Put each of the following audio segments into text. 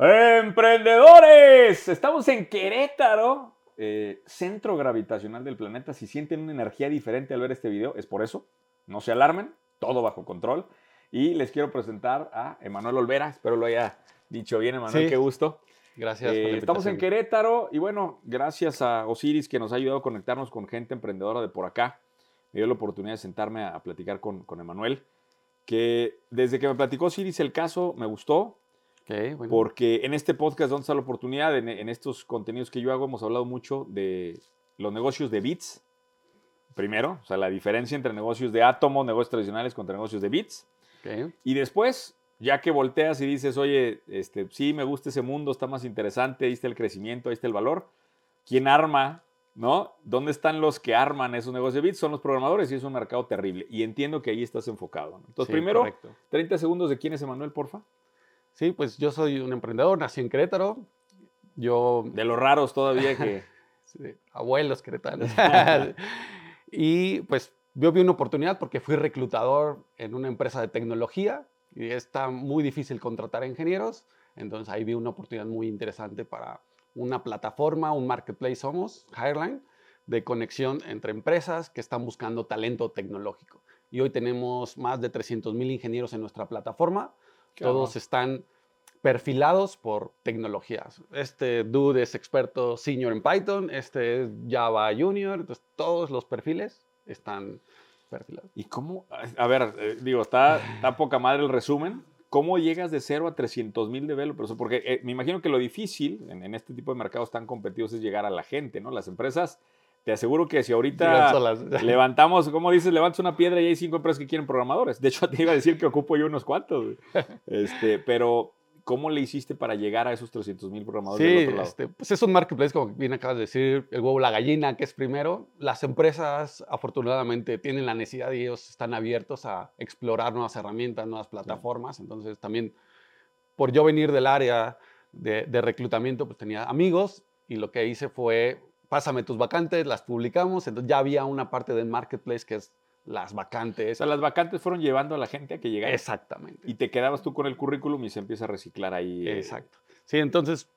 Emprendedores, estamos en Querétaro, eh, centro gravitacional del planeta. Si sienten una energía diferente al ver este video, es por eso. No se alarmen, todo bajo control. Y les quiero presentar a Emanuel Olvera. Espero lo haya dicho bien, Emanuel. Qué gusto. Gracias. Eh, estamos en Querétaro y bueno, gracias a Osiris que nos ha ayudado a conectarnos con gente emprendedora de por acá. Me dio la oportunidad de sentarme a, platicar con, con Emanuel. Que desde que me platicó Osiris el caso, me gustó porque en este podcast, donde está la oportunidad, en, estos contenidos que yo hago, hemos hablado mucho de los negocios de bits. Primero, o sea, la diferencia entre negocios de átomos, negocios tradicionales contra negocios de bits. Y después, ya que volteas y dices, oye, este, sí, me gusta ese mundo, está más interesante, ahí está el crecimiento, ahí está el valor. ¿Quién arma? ¿No? ¿Dónde están los que arman esos negocios de bits? Son los programadores y es un mercado terrible. Y entiendo que ahí estás enfocado. Entonces, primero, 30 segundos de quién es Emanuel, porfa. Sí, pues yo soy un emprendedor, nací en Querétaro. Yo... De los raros todavía que... abuelos queretanos. y pues yo vi una oportunidad porque fui reclutador en una empresa de tecnología y está muy difícil contratar ingenieros. Entonces ahí vi una oportunidad muy interesante para una plataforma, un marketplace somos, Hireline, de conexión entre empresas que están buscando talento tecnológico. Y hoy tenemos más de 300 mil ingenieros en nuestra plataforma todos están perfilados por tecnologías. Este dude es experto senior en Python, este es Java Junior, entonces todos los perfiles están perfilados. ¿Y cómo? A ver, eh, digo, está, está poca madre el resumen. ¿Cómo llegas de cero a 300 mil developers? Porque eh, me imagino que lo difícil en, en, este tipo de mercados tan competitivos es llegar a la gente, ¿no? Las empresas te aseguro que si ahorita levantamos, como dices, levantas una piedra y hay cinco empresas que quieren programadores. De hecho, te iba a decir que ocupo yo unos cuantos. Este, pero, ¿cómo le hiciste para llegar a esos 300 mil programadores sí, del otro lado? Este, pues es un marketplace, como bien acabas de decir, el huevo, la gallina, que es primero. Las empresas, afortunadamente, tienen la necesidad y ellos están abiertos a explorar nuevas herramientas, nuevas plataformas. Entonces, también, por yo venir del área de, de reclutamiento, pues tenía amigos y lo que hice fue pásame tus vacantes, las publicamos, entonces ya había una parte del marketplace que es las vacantes. O sea, las vacantes fueron llevando a la gente a que llegara. Exactamente. Y te quedabas tú con el currículum y se empieza a reciclar ahí. Eh. Exacto. Sí, entonces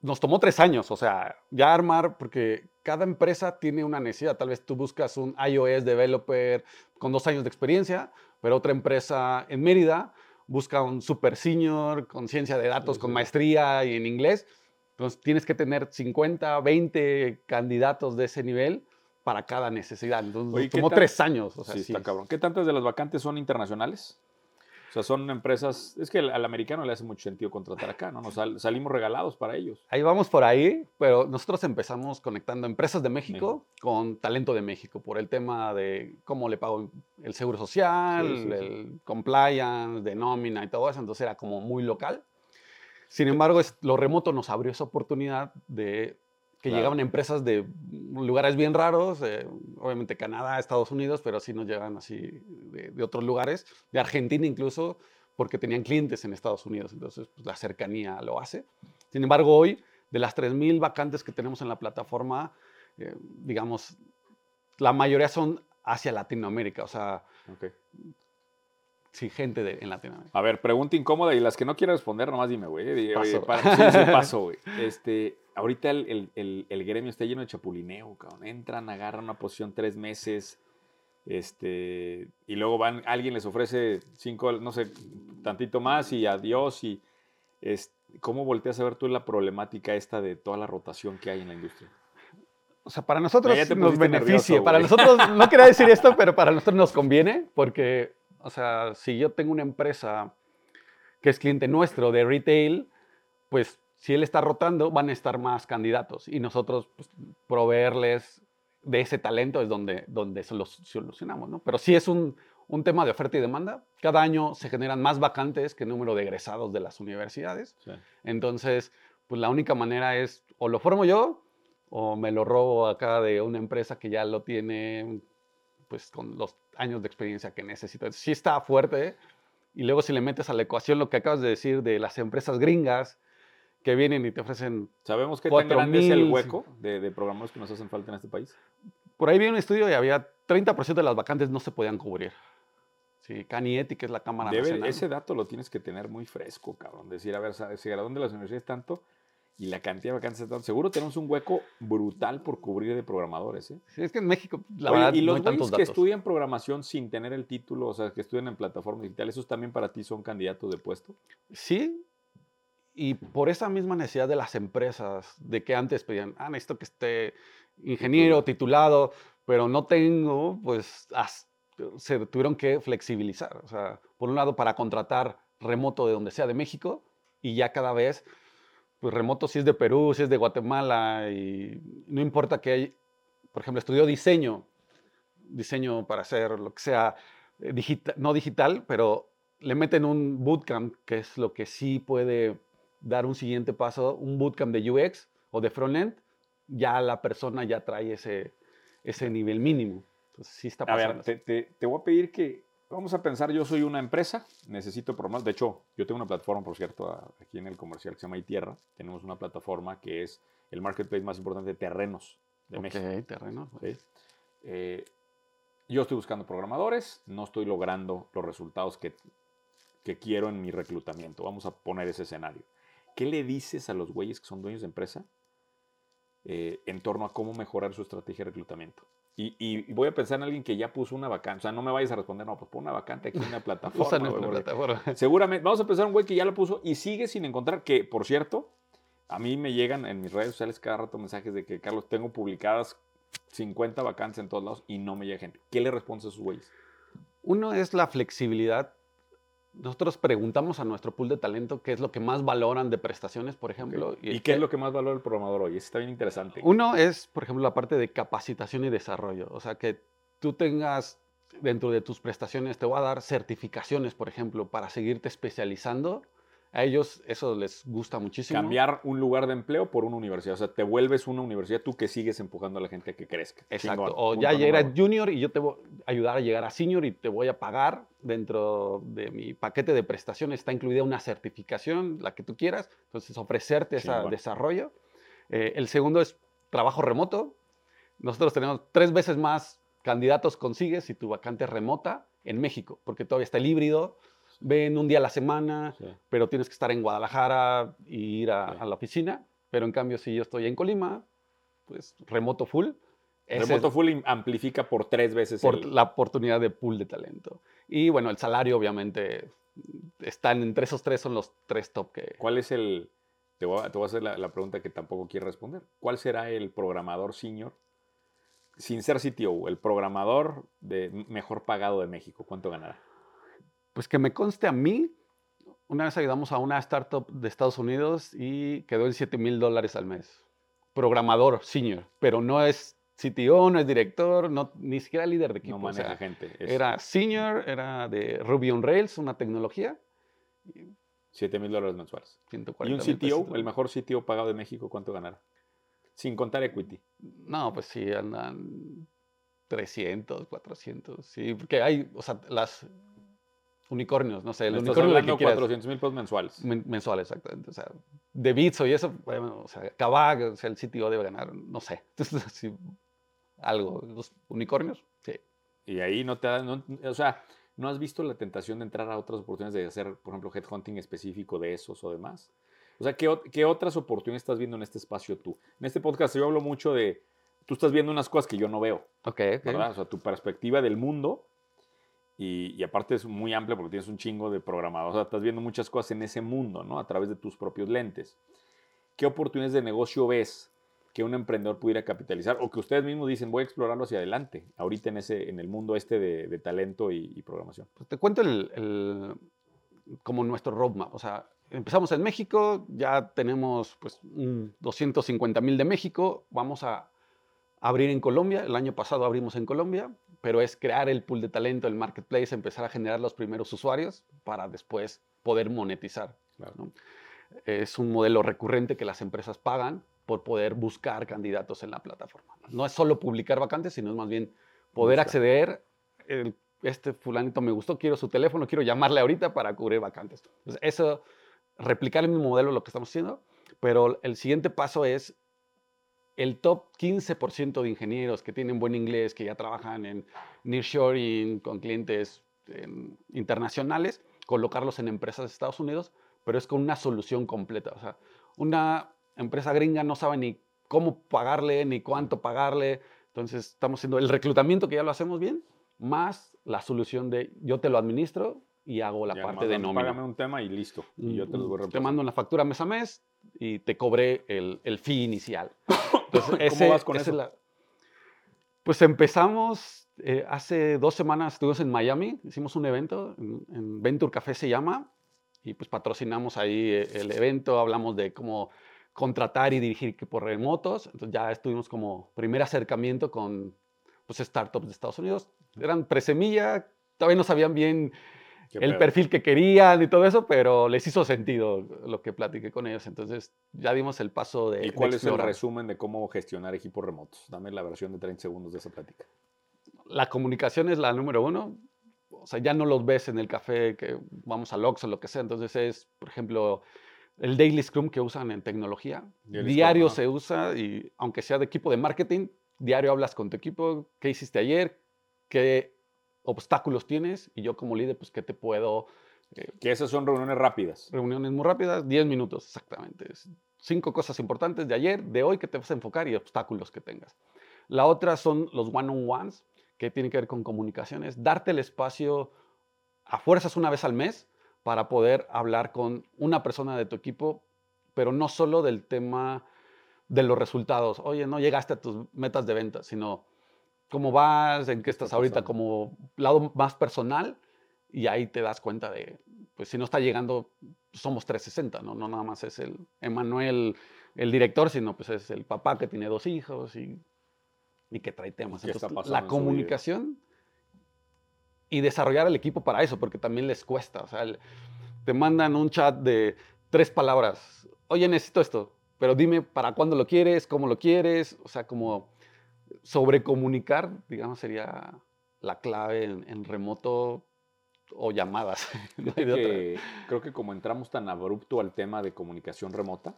nos tomó tres años, o sea, ya armar, porque cada empresa tiene una necesidad. Tal vez tú buscas un iOS developer con dos años de experiencia, pero otra empresa en Mérida busca un super senior con ciencia de datos, con maestría y en inglés. Entonces tienes que tener 50, 20 candidatos de ese nivel para cada necesidad. Entonces tomó tres años. sí, está cabrón. ¿Qué tantas de las vacantes son internacionales? O sea, son empresas, es que al, americano le hace mucho sentido contratar acá, ¿no? Nos salimos regalados para ellos. Ahí vamos por ahí, pero nosotros empezamos conectando empresas de México, con talento de México, por el tema de cómo le pago el seguro social, el compliance, de nómina y todo eso, entonces era como muy local. Sin embargo, lo remoto nos abrió esa oportunidad de que llegaban empresas de lugares bien raros, obviamente Canadá, Estados Unidos, pero sí nos llegan así de, otros lugares, de Argentina incluso, porque tenían clientes en Estados Unidos, entonces pues, la cercanía lo hace. Sin embargo, hoy, de las 3.000 vacantes que tenemos en la plataforma, eh, digamos, la mayoría son hacia Latinoamérica, o sea, gente de, en Latinoamérica. A ver, pregunta incómoda y las que no quiero responder, nomás dime, güey. Paso. sí, sí, paso, güey. Este, ahorita el, el, el, gremio está lleno de chapulineo, cabrón. Entran, agarran una posición tres meses, este, y luego van, alguien les ofrece cinco, no sé, tantito más y adiós. Y es, ¿Cómo volteas a ver tú la problemática esta de toda la rotación que hay en la industria? O sea, para nosotros nos beneficia. para nosotros, no quería decir esto, pero para nosotros nos conviene porque o sea, si yo tengo una empresa que es cliente nuestro de retail, pues si él está rotando, van a estar más candidatos y nosotros pues, proveerles de ese talento es donde, donde se los solucionamos, ¿no? Pero sí es un, un, tema de oferta y demanda. Cada año se generan más vacantes que el número de egresados de las universidades. Entonces, pues la única manera es o lo formo yo o me lo robo acá de una empresa que ya lo tiene pues con los años de experiencia que necesito. Sí está fuerte. Y luego si le metes a la ecuación lo que acabas de decir de las empresas gringas que vienen y te ofrecen... ¿Sabemos qué tan grande es el hueco de, de programas que nos hacen falta en este país? Por ahí vi un estudio y había 30% de las vacantes no se podían cubrir. Sí, Canieti, que es la Cámara Debe, Nacional. Ese dato lo tienes que tener muy fresco, cabrón. Decir, a ver, se graduan de las universidades tanto y la cantidad de vacantes tanto. Seguro tenemos un hueco brutal por cubrir de programadores, ¿eh? Sí, es que en México, la verdad, y los no hay que estudian programación sin tener el título, o sea, que estudian en plataformas digitales, ¿esos también para ti son candidatos de puesto? Sí, y por esa misma necesidad de las empresas, de que antes pedían, ah, necesito que esté ingeniero, titulado, pero no tengo, pues se tuvieron que flexibilizar. O sea, por un lado, para contratar remoto de donde sea de México, y ya cada vez, pues remoto si es de Perú, si es de Guatemala, y no importa que hay, por ejemplo, estudió diseño, diseño para hacer lo que sea, eh, digital, no digital, pero le meten un bootcamp, que es lo que sí puede dar un siguiente paso, un bootcamp de UX o de frontend, ya la persona ya trae ese, ese nivel mínimo. Entonces, sí está pasando. A ver, te, voy a pedir que, vamos a pensar, yo soy una empresa, necesito programar, de hecho, yo tengo una plataforma, por cierto, aquí en el comercial que se llama iTierra, tenemos una plataforma que es el marketplace más importante de terrenos de México. terrenos. Eh, yo estoy buscando programadores, no estoy logrando los resultados que, que quiero en mi reclutamiento. Vamos a poner ese escenario. ¿Qué le dices a los güeyes que son dueños de empresa eh, en torno a cómo mejorar su estrategia de reclutamiento. Y, voy a pensar en alguien que ya puso una vacante. O sea, no me vayas a responder, no, pues pon una vacante aquí en una plataforma. Seguramente, vamos a pensar en un güey que ya lo puso y sigue sin encontrar, que por cierto, a mí me llegan en mis redes sociales cada rato mensajes de que, Carlos, tengo publicadas 50 vacantes en todos lados y no me llega gente. ¿Qué le respondes a esos güeyes? Uno es la flexibilidad nosotros preguntamos a nuestro pool de talento qué es lo que más valoran de prestaciones, por ejemplo. ¿Y, qué es lo que más valora el programador hoy? Eso está bien interesante. Uno es, por ejemplo, la parte de capacitación y desarrollo. O sea, que tú tengas dentro de tus prestaciones, te voy a dar certificaciones, por ejemplo, para seguirte especializando a ellos eso les gusta muchísimo. Cambiar un lugar de empleo por una universidad. O sea, te vuelves una universidad tú que sigues empujando a la gente a que crezca. Exacto. o ya eres junior y yo te voy a ayudar a llegar a senior y te voy a pagar dentro de mi paquete de prestaciones. Está incluida una certificación, la que tú quieras. Entonces, ofrecerte ese desarrollo. Eh, el segundo es trabajo remoto. Nosotros tenemos tres veces más candidatos consigues si tu vacante es remota en México, porque todavía está el híbrido ven un día a la semana, pero tienes que estar en Guadalajara y ir a, la oficina. Pero en cambio, si yo estoy en Colima, pues remoto full. Remoto full amplifica por tres veces por la oportunidad de pool de talento. Y bueno, el salario obviamente están entre esos tres, son los tres top que... ¿Cuál es el... Te voy a, hacer la, la pregunta que tampoco quiero responder. ¿Cuál será el programador senior sin ser CTO, el programador de mejor pagado de México, ¿cuánto ganará? Pues que me conste a mí, una vez ayudamos a una startup de Estados Unidos y quedó en 7 mil dólares al mes. Programador senior, pero no es CTO, no es director, no, ni siquiera líder de equipo. No maneja gente. Era senior, era de Ruby on Rails, una tecnología. 7 mil dólares mensuales. ¿Y un CTO, el mejor CTO pagado de México, cuánto ganará? Sin contar equity. No, pues sí, andan 300, 400. Sí, porque hay, o sea, las unicornios, no sé, el unicornio de que 400 mil pesos mensuales. mensuales, exactamente. O sea, de Bitso y eso, bueno, o sea, Kabak, o sea, el sitio debe ganar, no sé. Entonces, algo, los unicornios, sí. Y ahí no te da, o sea, ¿no has visto la tentación de entrar a otras oportunidades de hacer, por ejemplo, headhunting específico de esos o demás? O sea, ¿qué, ¿qué, otras oportunidades estás viendo en este espacio tú? En este podcast yo hablo mucho de, tú estás viendo unas cosas que yo no veo. Ok, ¿verdad? O sea, tu perspectiva del mundo y, aparte es muy amplio porque tienes un chingo de programadores. O sea, estás viendo muchas cosas en ese mundo, ¿no? A través de tus propios lentes. ¿Qué oportunidades de negocio ves que un emprendedor pudiera capitalizar o que ustedes mismos dicen voy a explorarlo hacia adelante, ahorita en, ese, en el mundo este de, talento y, programación? Pues te cuento el, como nuestro roadmap. O sea, empezamos en México, ya tenemos pues 250 mil de México, vamos a abrir en Colombia, el año pasado abrimos en Colombia, pero es crear el pool de talento, el marketplace, empezar a generar los primeros usuarios para después poder monetizar. Es un modelo recurrente que las empresas pagan por poder buscar candidatos en la plataforma. No es solo publicar vacantes, sino es más bien poder acceder, este fulanito me gustó, quiero su teléfono, quiero llamarle ahorita para cubrir vacantes. Entonces, eso, replicar el mismo modelo lo que estamos haciendo, pero el siguiente paso es el top 15% de ingenieros que tienen buen inglés, que ya trabajan en nearshoring con clientes internacionales, colocarlos en empresas de Estados Unidos, pero es con una solución completa. O sea, una empresa gringa no sabe ni cómo pagarle, ni cuánto pagarle. Entonces, estamos haciendo el reclutamiento, que ya lo hacemos bien, más la solución de yo te lo administro y hago la parte de nómina. Págame un tema y listo. Y yo te, voy a te mando una factura mes a mes y te cobré el, el fee inicial. Entonces, ¿Cómo vas con eso? pues empezamos, eh, hace dos semanas estuvimos en Miami, hicimos un evento, en, Venture Café se llama, y pues patrocinamos ahí eh, el evento, hablamos de cómo contratar y dirigir por remotos, entonces ya estuvimos como primer acercamiento con pues, startups de Estados Unidos, eran presemilla, todavía no sabían bien el perfil que querían y todo eso, pero les hizo sentido lo que platiqué con ellos. Entonces ya dimos el paso de. ¿Y cuál es el resumen de cómo gestionar equipos remotos? Dame la versión de 30 segundos de esa plática. La comunicación es la número uno. O sea, ya no los ves en el café que vamos al Ox o lo que sea. Entonces es, por ejemplo, el Daily Scrum que usan en tecnología. diario se usa y aunque sea de equipo de marketing, diario hablas con tu equipo, qué hiciste ayer, qué obstáculos tienes y yo como líder, pues, ¿qué te puedo...? Eh, que esas son reuniones rápidas. Reuniones muy rápidas, 10 minutos exactamente. Cinco cosas importantes de ayer, de hoy que te vas a enfocar y obstáculos que tengas. La otra son los one-on-ones, que tienen que ver con comunicaciones. Darte el espacio a fuerzas una vez al mes para poder hablar con una persona de tu equipo, pero no solo del tema de los resultados. Oye, no llegaste a tus metas de venta, sino cómo vas, en qué estás ahorita como lado más personal y ahí te das cuenta de, pues si no está llegando, somos 360, ¿no? No nada más es el Emanuel, el director, sino pues es el papá que tiene dos hijos y, y que trae temas. Entonces, la comunicación y desarrollar el equipo para eso, porque también les cuesta. O sea, te mandan un chat de tres palabras. Oye, necesito esto, pero dime para cuándo lo quieres, cómo lo quieres. O sea, como sobrecomunicar, digamos, sería la clave en, remoto o llamadas. creo que como entramos tan abrupto al tema de comunicación remota,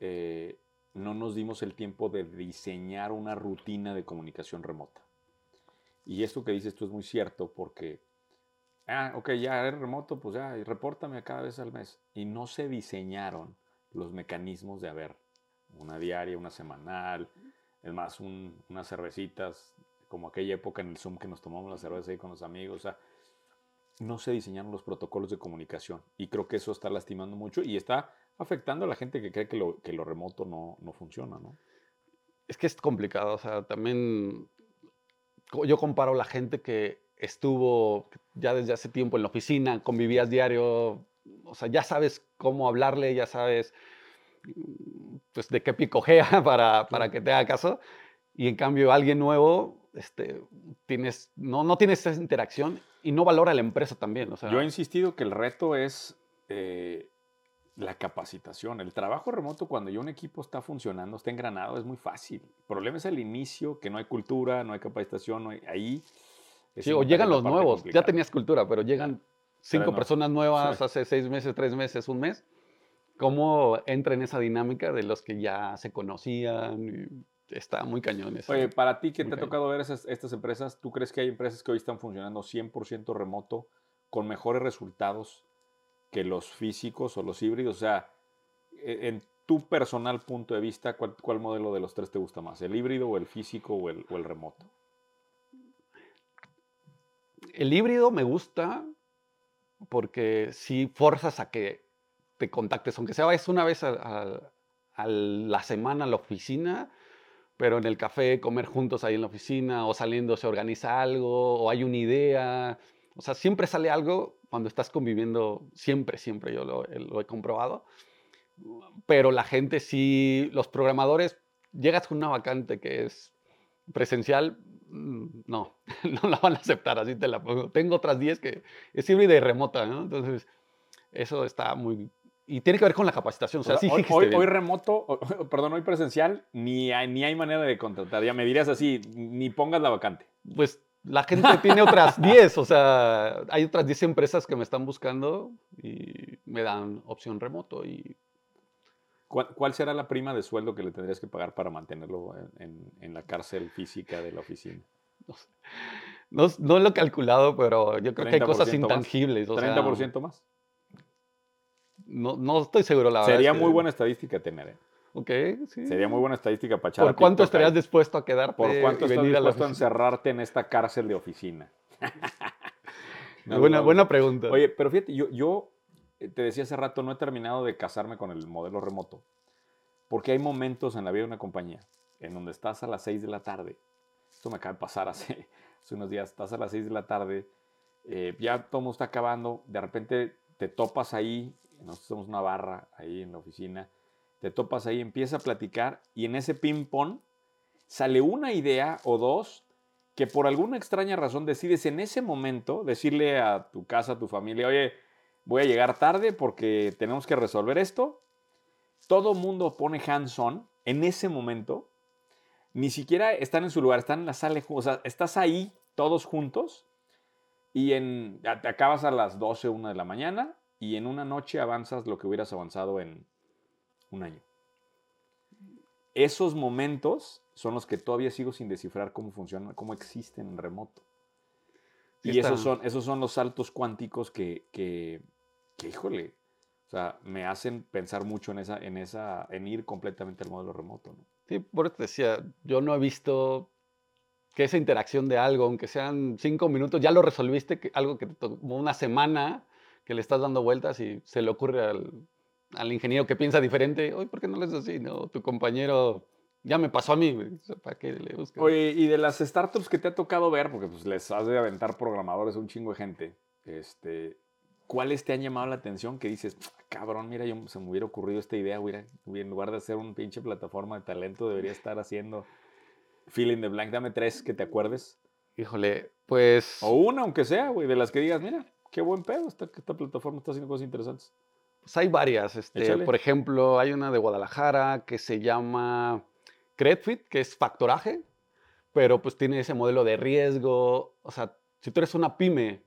eh, no nos dimos el tiempo de diseñar una rutina de comunicación remota. Y esto que dices tú es muy cierto porque, ah, ok, ya eres remoto, pues ya, y repórtame cada vez al mes. Y no se diseñaron los mecanismos de, haber una diaria, una semanal, es más, unas cervecitas, como aquella época en el Zoom que nos tomamos la cerveza ahí con los amigos. O sea, no se diseñaron los protocolos de comunicación. Y creo que eso está lastimando mucho y está afectando a la gente que cree que lo, que lo remoto no, no funciona, ¿no? Es que es complicado. O sea, también yo comparo la gente que estuvo ya desde hace tiempo en la oficina, convivías diario, o sea, ya sabes cómo hablarle, ya sabes pues, de qué picojea para, para que te haga caso. Y en cambio, alguien nuevo, este, tienes, no, no tienes esa interacción y no valora la empresa también. O sea, Yo he insistido que el reto es eh, la capacitación. El trabajo remoto, cuando ya un equipo está funcionando, está engranado, es muy fácil. El problema es el inicio, que no hay cultura, no hay capacitación, no hay, ahí... Sí, o llegan los nuevos. Ya tenías cultura, pero llegan cinco personas nuevas hace seis meses, tres meses, un mes cómo entra en esa dinámica de los que ya se conocían. Está muy cañón eso. Oye, para ti que te ha tocado ver estas empresas, ¿tú crees que hay empresas que hoy están funcionando 100% remoto con mejores resultados que los físicos o los híbridos? O sea, e, en tu personal punto de vista, ¿cuál, modelo de los tres te gusta más? ¿El híbrido o el físico o el, o el remoto? El híbrido me gusta porque si forzas a que te contactes, aunque sea es una vez a, la semana a la oficina, pero en el café, comer juntos ahí en la oficina, o saliendo se organiza algo, o hay una idea. O sea, siempre sale algo cuando estás conviviendo, siempre, siempre yo lo, he comprobado. Pero la gente sí, los programadores, llegas con una vacante que es presencial, mm, no, no la van a aceptar, así te la pongo. Tengo otras 10 que es híbrida y remota. Entonces, eso está muy, y tiene que ver con la capacitación. O sea, sí, hoy, hoy, remoto, perdón, hoy presencial, ni hay, ni hay manera de contratar. Ya me dirías así, ni pongas la vacante. Pues la gente tiene otras 10, o sea, hay otras 10 empresas que me están buscando y me dan opción remoto. Y... ¿Cuál, será la prima de sueldo que le tendrías que pagar para mantenerlo en, en la cárcel física de la oficina? No sé. No, no lo he calculado, pero yo creo que hay cosas intangibles. Más. ¿30% más? No, no estoy seguro, la verdad. Sería muy buena estadística tener, ¿eh? Ok, sí. Sería muy buena estadística para echar ¿Por cuánto estarías dispuesto a quedarte? ¿Por cuánto estás dispuesto a, encerrarte en esta cárcel de oficina? buena, buena pregunta. Oye, pero fíjate, yo, yo eh, te decía hace rato, no he terminado de casarme con el modelo remoto. Porque hay momentos en la vida de una compañía en donde estás a las 6 de la tarde. Esto me acaba de pasar hace, unos días. Estás a las 6 de la tarde, eh, ya todo está acabando. De repente te topas ahí, nosotros somos una barra ahí en la oficina. Te topas ahí, empieza a platicar y en ese ping-pong sale una idea o dos que por alguna extraña razón decides en ese momento decirle a tu casa, a tu familia, oye, voy a llegar tarde porque tenemos que resolver esto. Todo mundo pone hands-on en ese momento. Ni siquiera están en su lugar, están en la sala. O sea, estás ahí todos juntos y en, te acabas a las 12, 1 de la mañana y en una noche avanzas lo que hubieras avanzado en un año. Esos momentos son los que todavía sigo sin descifrar cómo funcionan, cómo existen en remoto. y esos son, esos son los saltos cuánticos que, que, híjole, o sea, me hacen pensar mucho en, esa, en, esa, en ir completamente al modelo remoto. ¿no? Sí, por eso te decía, yo no he visto que esa interacción de algo, aunque sean cinco minutos, ya lo resolviste, que, algo que te tomó una semana, que le estás dando vueltas y se le ocurre al, al ingeniero que piensa diferente, oye, ¿por qué no lo es así? No, tu compañero ya me pasó a mí, ¿para qué le buscas? Oye, y de las startups que te ha tocado ver, porque pues les has de aventar programadores a un chingo de gente, este, ¿cuáles te han llamado la atención que dices, cabrón, mira, yo, se me hubiera ocurrido esta idea, hubiera, en lugar de hacer un pinche plataforma de talento, debería estar haciendo Feeling the Blank? Dame tres que te acuerdes. Híjole, pues... O una, aunque sea, güey, de las que digas, mira, qué buen pedo, esta, esta plataforma está haciendo cosas interesantes. Pues hay varias. Este, por ejemplo, hay una de Guadalajara que se llama Credfit, que es factoraje, pero pues tiene ese modelo de riesgo. O sea, si tú eres una pyme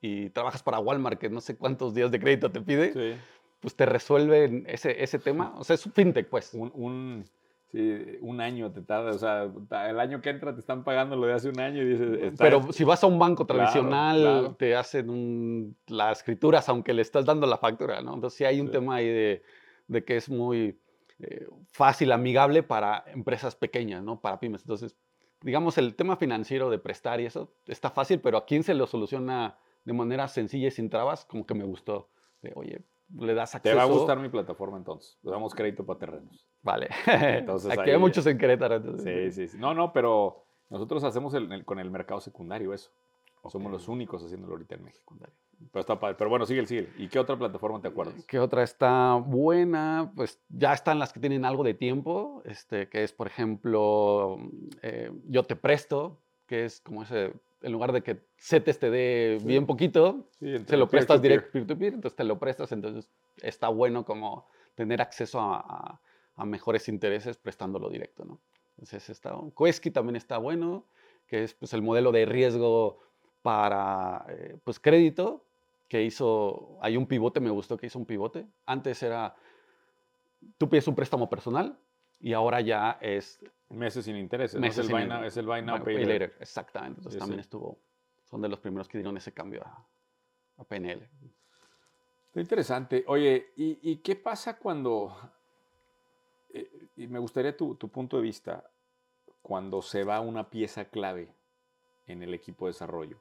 y trabajas para Walmart, que no sé cuántos días de crédito te pide, pues te resuelven ese, ese tema. O sea, es un fintech, pues. un Sí, un año te tarda, o sea, el año que entra te están pagando lo de hace un año y dices... Pero si vas a un banco tradicional, te hacen las escrituras aunque le estás dando la factura, ¿no? Entonces sí hay un tema ahí de, de, que es muy eh, fácil, amigable para empresas pequeñas, ¿no? Para pymes. Entonces, digamos, el tema financiero de prestar y eso está fácil, pero a quién se lo soluciona de manera sencilla y sin trabas, como que me gustó. De, oye, le das acceso. Te va a gustar mi plataforma entonces. Le damos crédito para terrenos. Vale. Entonces, Aquí hay muchos en Querétaro. Sí, sí, sí. No, no, pero nosotros hacemos con el mercado secundario eso. Somos los únicos haciéndolo ahorita en México. Pero está padre. Pero bueno, sigue, sigue. ¿Y qué otra plataforma te acuerdas? ¿Qué otra está buena? Pues ya están las que tienen algo de tiempo, este, que es, por ejemplo, eh, Yo Te Presto, que es como ese en lugar de que CETES te dé bien poquito, se lo prestas directo peer-to-peer, entonces te lo prestas, entonces está bueno como tener acceso a, mejores intereses prestándolo directo, ¿no? Entonces está, Quesky también está bueno, que es pues, el modelo de riesgo para eh, pues, crédito, que hizo, hay un pivote, me gustó que hizo un pivote. Antes era, tú pides un préstamo personal y ahora ya es Meses sin intereses. es, el buy now, es el buy now, pay, later. Exactamente. Entonces también estuvo, son de los primeros que dieron ese cambio a, PNL. Está interesante. Oye, ¿y, qué pasa cuando, y me gustaría tu, punto de vista, cuando se va una pieza clave en el equipo de desarrollo?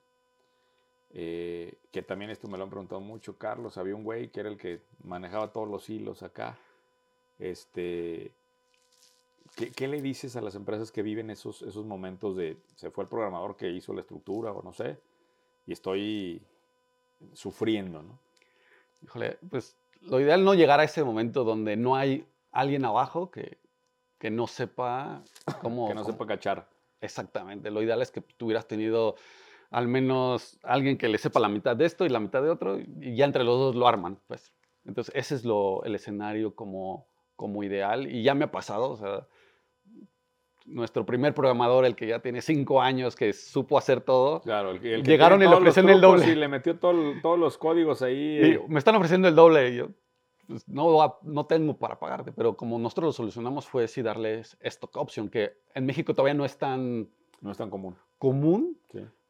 Eh, que también esto me lo han preguntado mucho, Carlos. Había un güey que era el que manejaba todos los hilos acá. Este, ¿Qué, le dices a las empresas que viven esos, esos momentos de se fue el programador que hizo la estructura o no sé, y estoy sufriendo, ¿no? Híjole, pues lo ideal no llegar a ese momento donde no hay alguien abajo que, que no sepa cómo... que no sepa cachar. Exactamente, lo ideal es que tú hubieras tenido al menos alguien que le sepa la mitad de esto y la mitad de otro, y ya entre los dos lo arman, pues. Entonces, ese es lo, el escenario como, como ideal, y ya me ha pasado, o sea, nuestro primer programador, el que ya tiene cinco años, que supo hacer todo. Claro, el, que llegaron y le ofrecieron el doble. Y le metió todos los códigos ahí. me están ofreciendo el doble. Y yo, pues, no, no tengo para pagarte, pero como nosotros lo solucionamos fue sí darles stock option, que en México todavía no es tan... No es tan común. Común,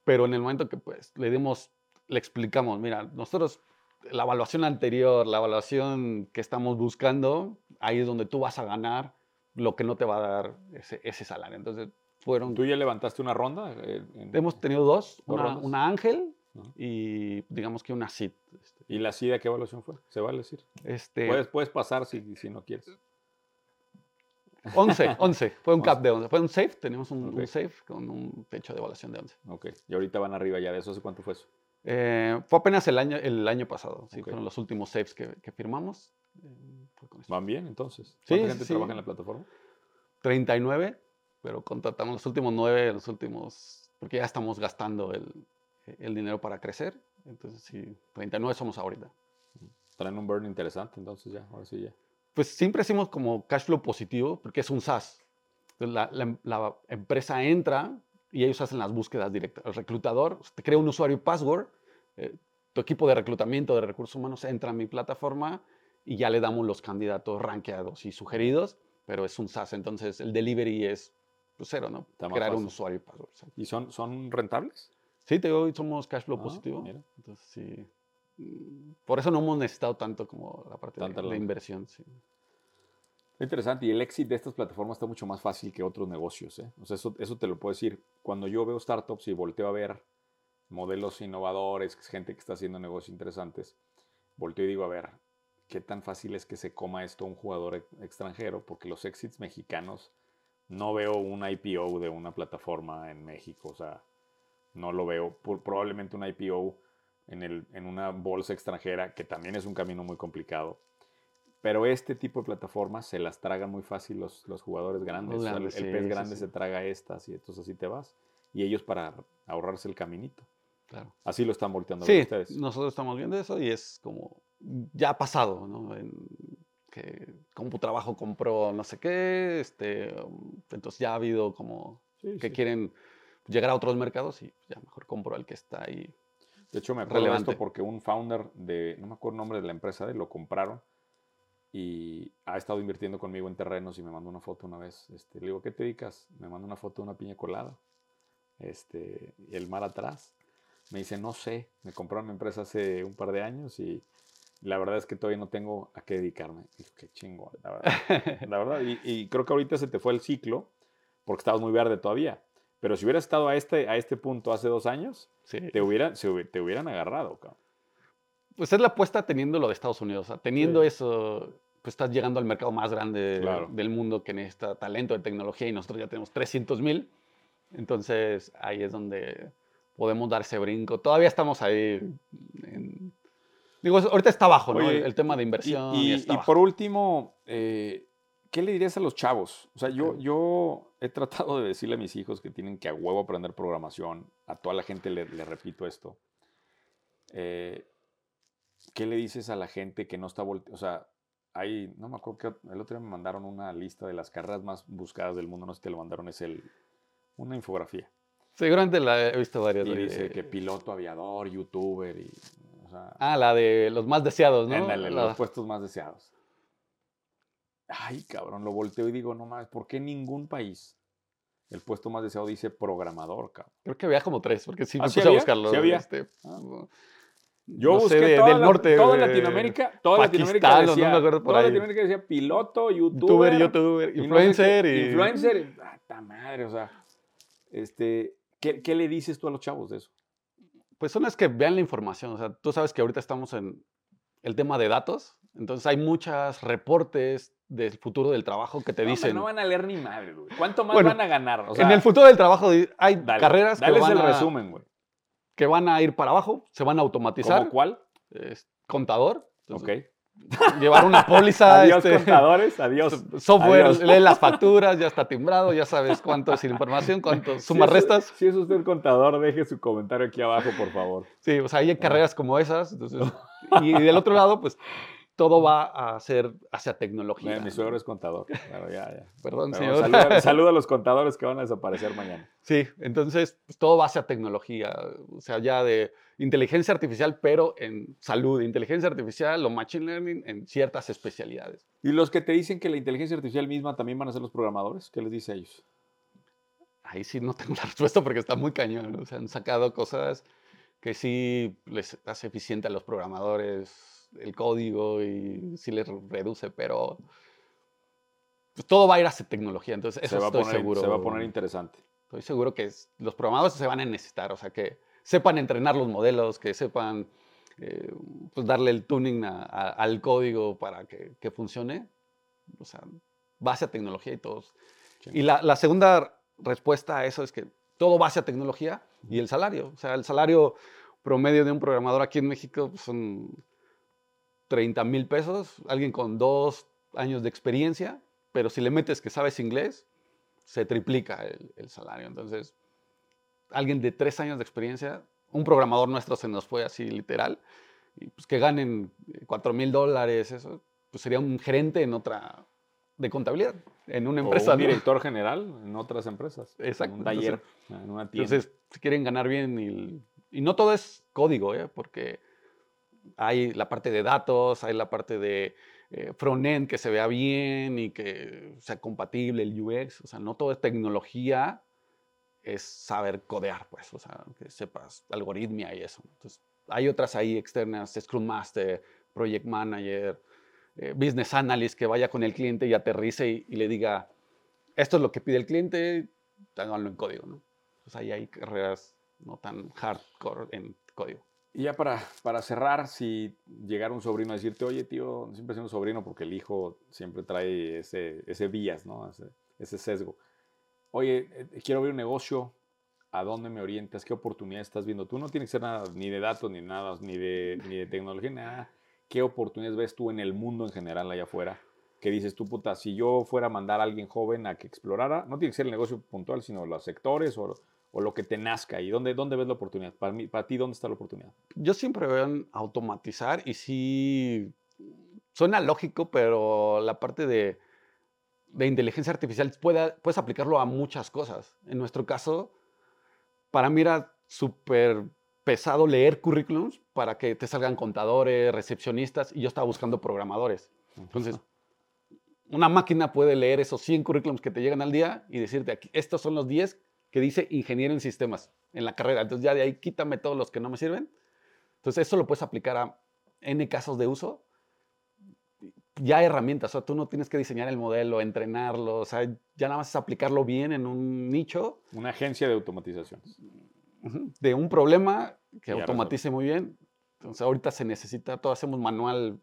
pero en el momento que pues le dimos, le explicamos, mira, nosotros la evaluación anterior, la evaluación que estamos buscando, ahí es donde tú vas a ganar lo que no te va a dar ese, salario. Entonces, fueron... ¿Tú ya levantaste una ronda? Eh, Hemos tenido dos, una, Ángel y digamos que una CID. Este. ¿Y la CID qué evaluación fue? ¿Se vale decir? Este, puedes, puedes pasar si, si no quieres. 11, 11. Fue un cap de 11. Fue un safe, tenemos un, safe con un techo de evaluación de 11. Ok, y ahorita van arriba ya de eso. ¿Hace cuánto fue eso? Eh, fue apenas el año, el año pasado, sí, fueron los últimos saves que, que firmamos. Eh, ¿Van bien entonces? ¿Cuánta gente trabaja en la plataforma? 39, pero contratamos los últimos 9, los últimos, porque ya estamos gastando el, el dinero para crecer. Entonces, sí, 39 somos ahorita. Traen un burn interesante, entonces ya, ahora sí ya pues siempre hacemos como cash flow positivo porque es un SaaS. la, la, empresa entra y ellos hacen las búsquedas directas. El reclutador te crea un usuario y password, eh, tu equipo de reclutamiento de recursos humanos entra a mi plataforma y ya le damos los candidatos rankeados y sugeridos, pero es un SaaS, entonces el delivery es pues, cero, ¿no? Crear un usuario y password. ¿Y son, son rentables? Sí, te digo, somos cash flow ah, positivo. Entonces, sí. Por eso no hemos necesitado tanto como la parte de, inversión. Sí. Interesante. Y el éxito de estas plataformas está mucho más fácil que otros negocios. ¿eh? O sea, eso, eso te lo puedo decir. Cuando yo veo startups y volteo a ver modelos innovadores, gente que está haciendo negocios interesantes, volteo y digo, a ver, ¿qué tan fácil es que se coma esto un jugador extranjero? Porque los exits mexicanos, no veo un IPO de una plataforma en México. O sea, no lo veo. probablemente un IPO en, el, en una bolsa extranjera, que también es un camino muy complicado. Pero este tipo de plataformas se las tragan muy fácil los, los jugadores grandes. el, pez grande se traga estas y entonces así te vas. Y ellos para ahorrarse el caminito. Claro. Así lo están volteando sí, ustedes. Nosotros estamos viendo eso y es como ya ha pasado, ¿no? En, que trabajo compró no sé qué, este, entonces ya ha habido como que quieren llegar a otros mercados y ya mejor compro al que está ahí de hecho, me acuerdo de esto porque un founder de, no me acuerdo el nombre de la empresa, de, lo compraron y ha estado invirtiendo conmigo en terrenos y me mandó una foto una vez. Este, le digo, ¿qué te dedicas? Me mandó una foto de una piña colada este, y el mar atrás. Me dice, no sé, me compraron mi empresa hace un par de años y la verdad es que todavía no tengo a qué dedicarme. Y qué chingo, la verdad. la verdad y, y, creo que ahorita se te fue el ciclo porque estabas muy verde todavía. Pero si hubieras estado a este, a este punto hace dos años, te, hubieran, te hubieran agarrado, cabrón. Pues es la apuesta teniendo lo de Estados Unidos. teniendo eso, pues estás llegando al mercado más grande del mundo que necesita talento de tecnología y nosotros ya tenemos 300 mil. Entonces ahí es donde podemos dar ese brinco. Todavía estamos ahí. digo, ahorita está bajo, ¿no? El, tema de inversión. Y, por último, eh, ¿qué le dirías a los chavos? O sea, yo, yo he tratado de decirle a mis hijos que tienen que a huevo aprender programación. A toda la gente le, repito esto. Eh, ¿Qué le dices a la gente que no está volteando? O sea, hay, no me acuerdo que el otro día me mandaron una lista de las carreras más buscadas del mundo. No sé si te lo mandaron, es el, una infografía. Seguramente la he visto varias. Y dice que piloto, aviador, youtuber y... ah, la de los más deseados, ¿no? los puestos más deseados. Ay, cabrón, lo volteo y digo, no mames, ¿por qué ningún país el puesto más deseado dice programador, cabrón? Creo que había como tres, porque sí me ¿Ah, puse a buscarlo. ¿Sí había? Este, ah, Yo busqué del norte. Toda Latinoamérica, toda Latinoamérica decía, no me toda Latinoamérica decía piloto, youtuber, youtuber, influencer y... Influencer, ¡ah, madre! O sea, este, ¿qué, ¿qué le dices tú a los chavos de eso? Pues son es que vean la información. O sea, tú sabes que ahorita estamos en el tema de datos. Entonces hay muchos reportes, del futuro del trabajo que te dicen. No van a leer ni madre, güey. ¿Cuánto más van a ganar? en el futuro del trabajo hay carreras que van el resumen, güey. Que van a ir para abajo, se van a automatizar. ¿Cómo cuál? contador. ok. Llevar una póliza. adiós, este, contadores, adiós. Software, lee las facturas, ya está timbrado, ya sabes cuánto es información, cuánto sumas, restas. Si es usted contador, deje su comentario aquí abajo, por favor. Sí, o sea, hay carreras como esas. y del otro lado, pues todo va a ser hacia tecnología. Mi, suegro es contador. Claro, ya, ya. Perdón, señor. Saluda, a los contadores que van a desaparecer mañana. Sí, entonces pues, todo va hacia tecnología, o sea, ya de inteligencia artificial, pero en salud, inteligencia artificial o machine learning en ciertas especialidades. ¿Y los que te dicen que la inteligencia artificial misma también van a ser los programadores? ¿Qué les dice a ellos? ahí sí no tengo la respuesta porque está muy cañón. O sea, han sacado cosas que sí les hace eficiente a los programadores el código y sí les reduce, pero pues, todo va a ir hacia tecnología. Entonces, eso estoy seguro. Se va a poner interesante. Estoy seguro que los programadores se van a necesitar, o sea, que sepan entrenar los modelos, que sepan eh, pues darle el tuning al código para que, que, funcione. O sea, base a tecnología y todos. Y la, la, segunda respuesta a eso es que todo base a tecnología y el salario. O sea, el salario promedio de un programador aquí en México pues, son 30 mil pesos, alguien con dos años de experiencia, pero si le metes que sabes inglés, se triplica el, el salario. Entonces, alguien de tres años de experiencia un programador nuestro se nos fue así literal, y pues que ganen 4 mil dólares, eso, pues sería un gerente en otra, de contabilidad, en una empresa. O un director general en otras empresas. Exacto. En un taller, en una tienda. Entonces, si quieren ganar bien, y, y no todo es código, ¿eh? porque hay la parte de datos, hay la parte de eh, front-end que se vea bien y que sea compatible el UX, o sea, no todo es tecnología es saber codear, pues, o sea, que sepas algoritmia y eso. Entonces, hay otras ahí externas, Scrum Master, Project Manager, eh, Business Analyst, que vaya con el cliente y aterrice y, le diga, esto es lo que pide el cliente, háganlo en código, ¿no? Entonces, ahí hay carreras no tan hardcore en código. Y ya para, para cerrar, si llegara un sobrino a decirte, oye, tío, siempre siendo sobrino porque el hijo siempre trae ese, ese vías, ¿no? Ese, ese sesgo oye, eh, quiero abrir un negocio, ¿a dónde me orientas? ¿Qué oportunidades estás viendo? Tú no tienes que ser nada, ni de datos, ni nada, ni de, ni de tecnología, nada. ¿Qué oportunidades ves tú en el mundo en general allá afuera? Que dices tú, puta, si yo fuera a mandar a alguien joven a que explorara, no tiene que ser el negocio puntual, sino los sectores o, o lo que te nazca. ¿Y dónde, dónde ves la oportunidad? Para, mí, para ti, ¿dónde está la oportunidad? Yo siempre veo en automatizar y sí, suena lógico, pero la parte de de inteligencia artificial puedes aplicarlo a muchas cosas. En nuestro caso, para mí era súper pesado leer currículums para que te salgan contadores, recepcionistas, y yo estaba buscando programadores. Entonces, una máquina puede leer esos 100 currículums que te llegan al día y decirte, aquí, estos son los 10 que dice ingeniero en sistemas en la carrera. Entonces ya de ahí quítame todos los que no me sirven. Entonces eso lo puedes aplicar a N casos de uso ya herramientas, o sea, tú no tienes que diseñar el modelo, entrenarlo, o sea, ya nada más es aplicarlo bien en un nicho. Una agencia de automatización. De un problema que automatice muy bien. Entonces, ahorita se necesita, todo hacemos manual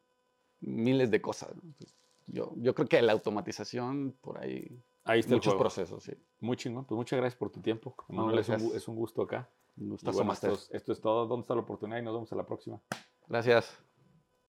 miles de cosas. yo, yo creo que la automatización, por ahí, ahí está muchos procesos, sí. Muy chingón, pues muchas gracias por tu tiempo. es, un, es, un, gusto acá. Un gusto, esto, esto es todo. ¿Dónde está la oportunidad? Y nos vemos a la próxima. Gracias.